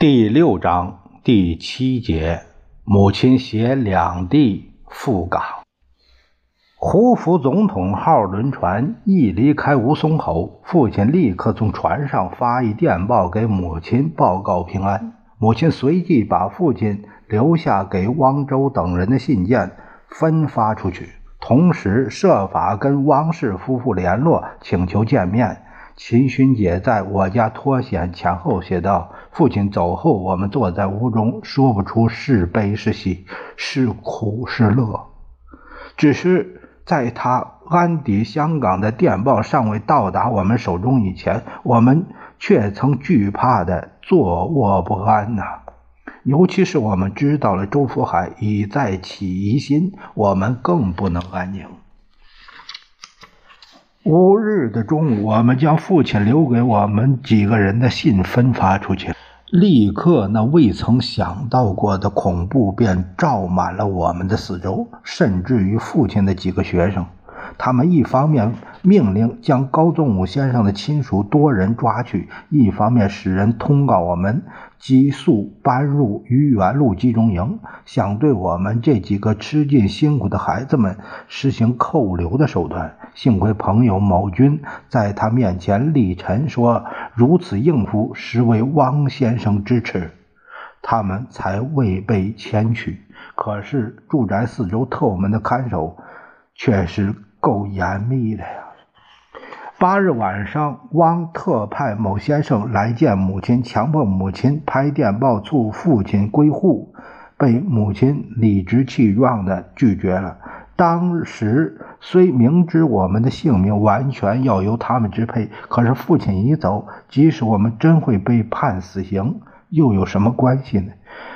第六章第七节，母亲携两弟赴港。胡佛总统号轮船一离开吴淞口，父亲立刻从船上发一电报给母亲报告平安。母亲随即把父亲留下给汪周等人的信件分发出去，同时设法跟汪氏夫妇联络，请求见面。秦勋姐在我家脱险前后写道：“父亲走后，我们坐在屋中，说不出是悲是喜，是苦是乐。只是在他安抵香港的电报尚未到达我们手中以前，我们却曾惧怕的坐卧不安呐。尤其是我们知道了周福海已在起疑心，我们更不能安宁。”五日的中午，我们将父亲留给我们几个人的信分发出去，立刻那未曾想到过的恐怖便罩满了我们的四周，甚至于父亲的几个学生。他们一方面命令将高宗武先生的亲属多人抓去，一方面使人通告我们急速搬入愚园路集中营，想对我们这几个吃尽辛苦的孩子们实行扣留的手段。幸亏朋友某军在他面前力陈说，如此应付实为汪先生之耻，他们才未被牵去。可是住宅四周特务们的看守却是。够严密的呀！八日晚上，汪特派某先生来见母亲，强迫母亲拍电报促父亲归沪，被母亲理直气壮地拒绝了。当时虽明知我们的性命完全要由他们支配，可是父亲一走，即使我们真会被判死刑，又有什么关系呢？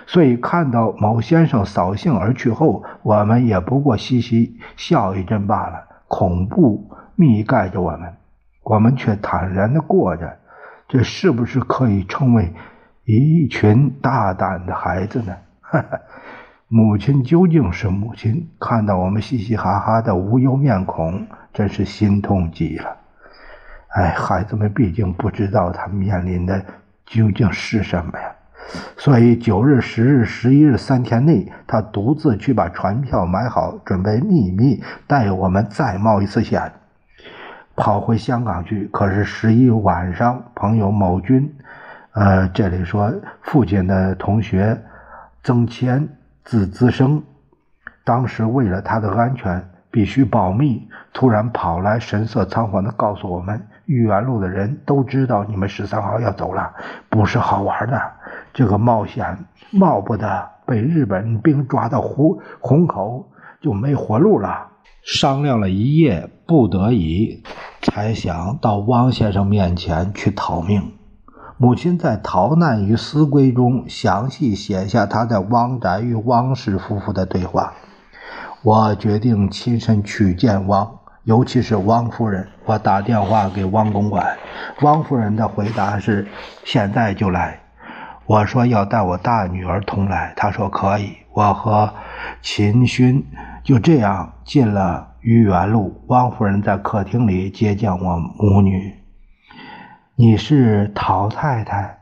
所以看到某先生扫兴而去后，我们也不过嘻嘻笑一阵罢了。恐怖密盖着我们，我们却坦然地过着，这是不是可以称为一群大胆的孩子呢？哈 哈母亲究竟是母亲，看到我们嘻嘻哈哈的无忧面孔，真是心痛极了。哎，孩子们毕竟不知道他面临的究竟是什么呀。所以九日、十日、十一日三天内，他独自去把船票买好，准备秘密带我们再冒一次险，跑回香港去。可是十一晚上，朋友某军，呃，这里说父亲的同学曾谦，字资生，当时为了他的安全必须保密，突然跑来，神色仓皇的告诉我们：豫园路的人都知道你们十三号要走了，不是好玩的。这个冒险冒不得，被日本兵抓到虎虹口就没活路了。商量了一夜，不得已才想到汪先生面前去逃命。母亲在《逃难与思归》中详细写下他在汪宅与汪氏夫妇的对话。我决定亲身去见汪，尤其是汪夫人。我打电话给汪公馆，汪夫人的回答是：现在就来。我说要带我大女儿同来，他说可以。我和秦勋就这样进了愚园路。汪夫人在客厅里接见我母女。你是陶太太？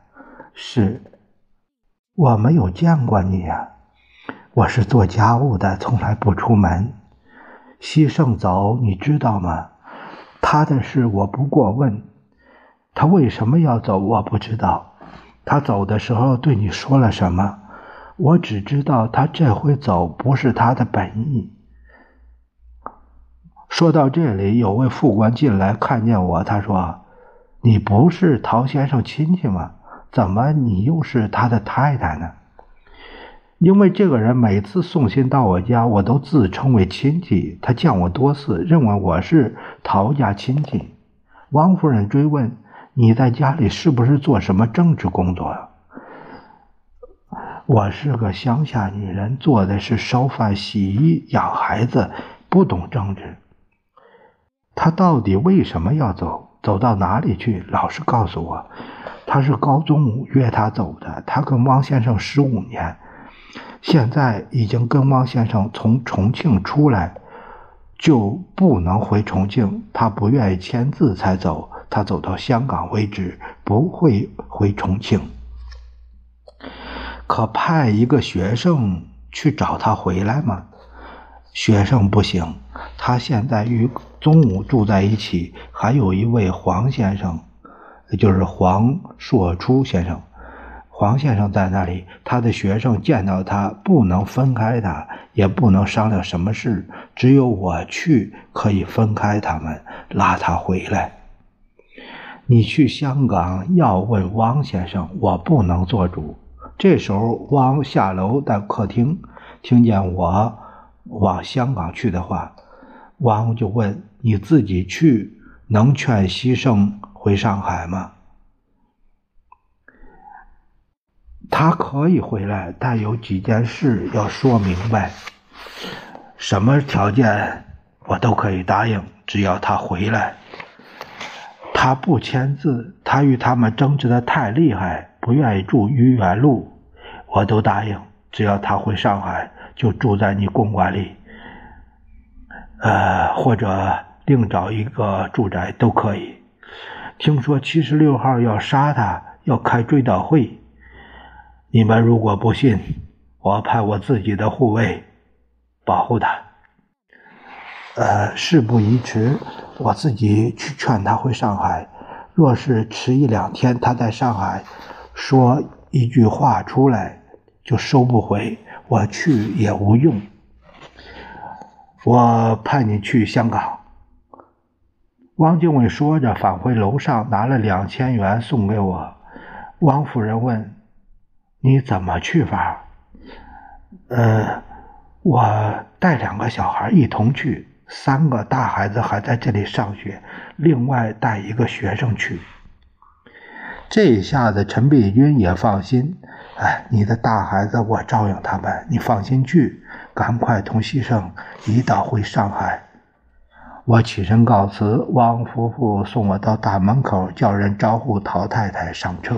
是。我没有见过你呀。我是做家务的，从来不出门。西盛走，你知道吗？他的事我不过问。他为什么要走？我不知道。他走的时候对你说了什么？我只知道他这回走不是他的本意。说到这里，有位副官进来看见我，他说：“你不是陶先生亲戚吗？怎么你又是他的太太呢？”因为这个人每次送信到我家，我都自称为亲戚。他见我多次，认为我是陶家亲戚。王夫人追问。你在家里是不是做什么政治工作？我是个乡下女人，做的是烧饭、洗衣、养孩子，不懂政治。他到底为什么要走？走到哪里去？老实告诉我。他是高宗武约他走的。他跟汪先生十五年，现在已经跟汪先生从重庆出来，就不能回重庆。他不愿意签字才走。他走到香港为止，不会回重庆。可派一个学生去找他回来吗？学生不行，他现在与宗武住在一起，还有一位黄先生，就是黄硕初先生。黄先生在那里，他的学生见到他不能分开他，也不能商量什么事，只有我去可以分开他们，拉他回来。你去香港要问汪先生，我不能做主。这时候，汪下楼在客厅，听见我。往香港去的话，汪就问：“你自己去能劝西圣回上海吗？”他可以回来，但有几件事要说明白。什么条件我都可以答应，只要他回来。他不签字，他与他们争执的太厉害，不愿意住愚园路，我都答应，只要他回上海。就住在你公馆里，呃，或者另找一个住宅都可以。听说七十六号要杀他，要开追悼会。你们如果不信，我派我自己的护卫保护他。呃，事不宜迟，我自己去劝他回上海。若是迟一两天，他在上海说一句话出来，就收不回。我去也无用，我派你去香港。汪精卫说着，返回楼上，拿了两千元送给我。汪夫人问：“你怎么去法？”“呃，我带两个小孩一同去，三个大孩子还在这里上学，另外带一个学生去。”这下子，陈璧君也放心。哎，你的大孩子我照应他们，你放心去，赶快同西生一道回上海。我起身告辞，汪夫妇送我到大门口，叫人招呼陶太太上车。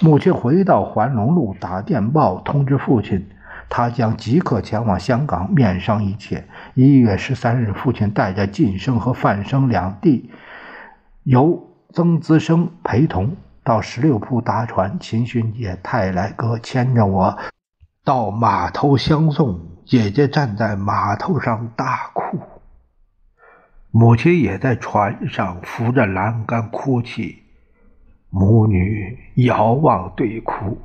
母亲回到环龙路，打电报通知父亲，他将即刻前往香港面商一切。一月十三日，父亲带着晋生和范生两弟，由曾资生陪同。到十六铺搭船，秦勋杰、泰来哥牵着我到码头相送。姐姐站在码头上大哭，母亲也在船上扶着栏杆哭泣。母女遥望对哭，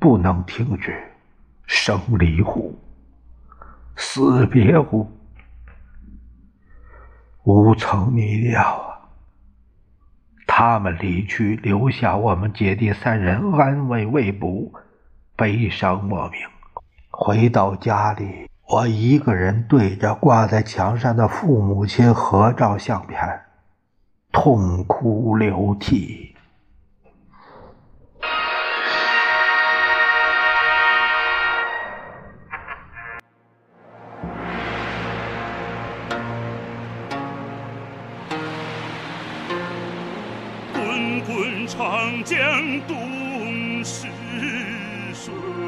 不能停止。生离乎？死别乎？无从逆料。他们离去，留下我们姐弟三人安危未卜，悲伤莫名。回到家里，我一个人对着挂在墙上的父母亲合照相片，痛哭流涕。东逝水。